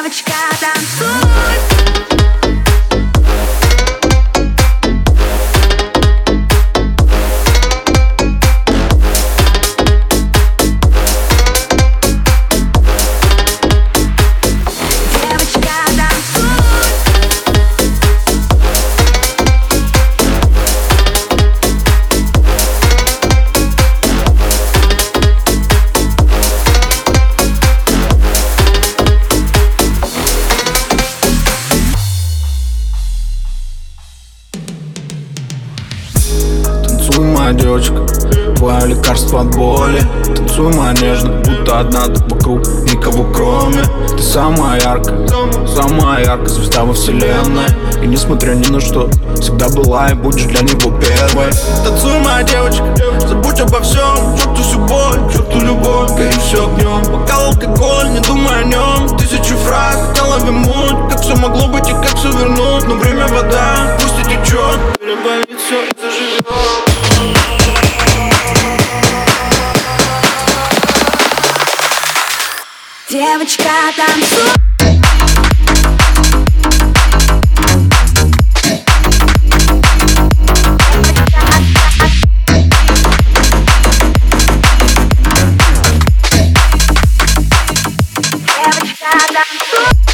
моя девочка. Твое лекарство от боли. Танцуй моя нежно, будто одна тут вокруг. Никого кроме. Ты самая яркая, самая яркая звезда во вселенной. И несмотря ни на что, всегда была и будешь для него первой. Танцуй моя девочка, забудь обо всем Девочка, танцуй. Девочка, танцуй